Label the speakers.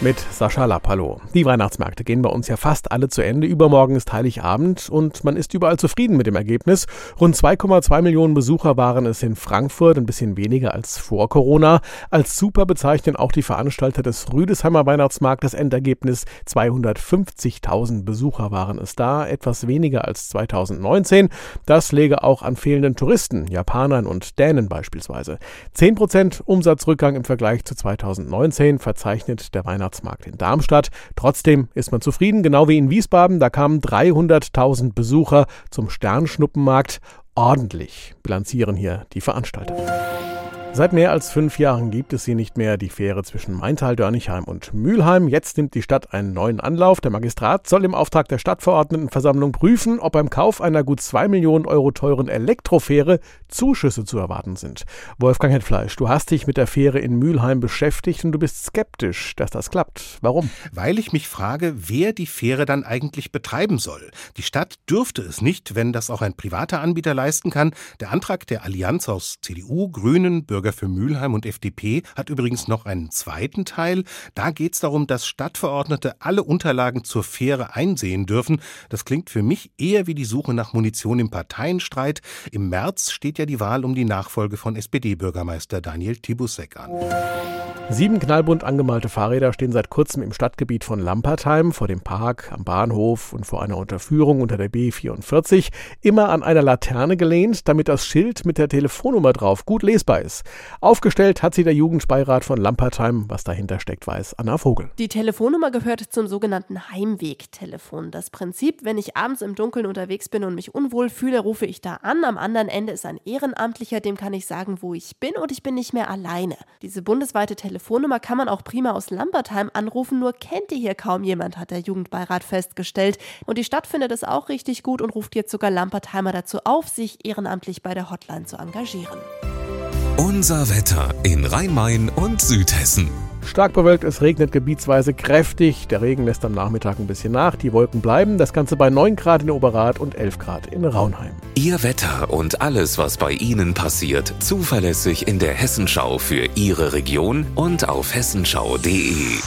Speaker 1: mit Sascha Lappalo. Die Weihnachtsmärkte gehen bei uns ja fast alle zu Ende. Übermorgen ist Heiligabend und man ist überall zufrieden mit dem Ergebnis. Rund 2,2 Millionen Besucher waren es in Frankfurt, ein bisschen weniger als vor Corona. Als super bezeichnen auch die Veranstalter des Rüdesheimer Weihnachtsmarktes Endergebnis 250.000 Besucher waren es da, etwas weniger als 2019. Das läge auch an fehlenden Touristen, Japanern und Dänen beispielsweise. 10% Umsatzrückgang im Vergleich zu 2019 verzeichnet der Weihnachtsmarkt Weihnachtsmarkt in Darmstadt. Trotzdem ist man zufrieden, genau wie in Wiesbaden. Da kamen 300.000 Besucher zum Sternschnuppenmarkt. Ordentlich bilanzieren hier die Veranstalter. Seit mehr als fünf Jahren gibt es sie nicht mehr, die Fähre zwischen Maintal-Dörnigheim und Mülheim. Jetzt nimmt die Stadt einen neuen Anlauf. Der Magistrat soll im Auftrag der Stadtverordnetenversammlung prüfen, ob beim Kauf einer gut zwei Millionen Euro teuren Elektrofähre Zuschüsse zu erwarten sind. Wolfgang Hetfleisch, du hast dich mit der Fähre in Mülheim beschäftigt und du bist skeptisch, dass das klappt. Warum?
Speaker 2: Weil ich mich frage, wer die Fähre dann eigentlich betreiben soll. Die Stadt dürfte es nicht, wenn das auch ein privater Anbieter leisten kann. Der Antrag der Allianz aus CDU, Grünen, Bürger Bürger für Mülheim und FDP hat übrigens noch einen zweiten Teil. Da geht es darum, dass Stadtverordnete alle Unterlagen zur Fähre einsehen dürfen. Das klingt für mich eher wie die Suche nach Munition im Parteienstreit. Im März steht ja die Wahl um die Nachfolge von SPD-Bürgermeister Daniel Tibusek an.
Speaker 1: Sieben knallbunt angemalte Fahrräder stehen seit kurzem im Stadtgebiet von Lampertheim, vor dem Park, am Bahnhof und vor einer Unterführung unter der B44, immer an einer Laterne gelehnt, damit das Schild mit der Telefonnummer drauf gut lesbar ist. Aufgestellt hat sie der Jugendbeirat von Lampertheim. Was dahinter steckt, weiß Anna Vogel.
Speaker 3: Die Telefonnummer gehört zum sogenannten Heimwegtelefon. Das Prinzip, wenn ich abends im Dunkeln unterwegs bin und mich unwohl fühle, rufe ich da an. Am anderen Ende ist ein Ehrenamtlicher, dem kann ich sagen, wo ich bin und ich bin nicht mehr alleine. Diese bundesweite Telefonnummer kann man auch prima aus Lampertheim anrufen, nur kennt die hier kaum jemand, hat der Jugendbeirat festgestellt. Und die Stadt findet es auch richtig gut und ruft jetzt sogar Lampertheimer dazu auf, sich ehrenamtlich bei der Hotline zu engagieren.
Speaker 4: Unser Wetter in Rhein-Main und Südhessen.
Speaker 1: Stark bewölkt, es regnet gebietsweise kräftig. Der Regen lässt am Nachmittag ein bisschen nach. Die Wolken bleiben. Das Ganze bei 9 Grad in Oberrat und 11 Grad in Raunheim.
Speaker 4: Ihr Wetter und alles, was bei Ihnen passiert, zuverlässig in der Hessenschau für Ihre Region und auf hessenschau.de.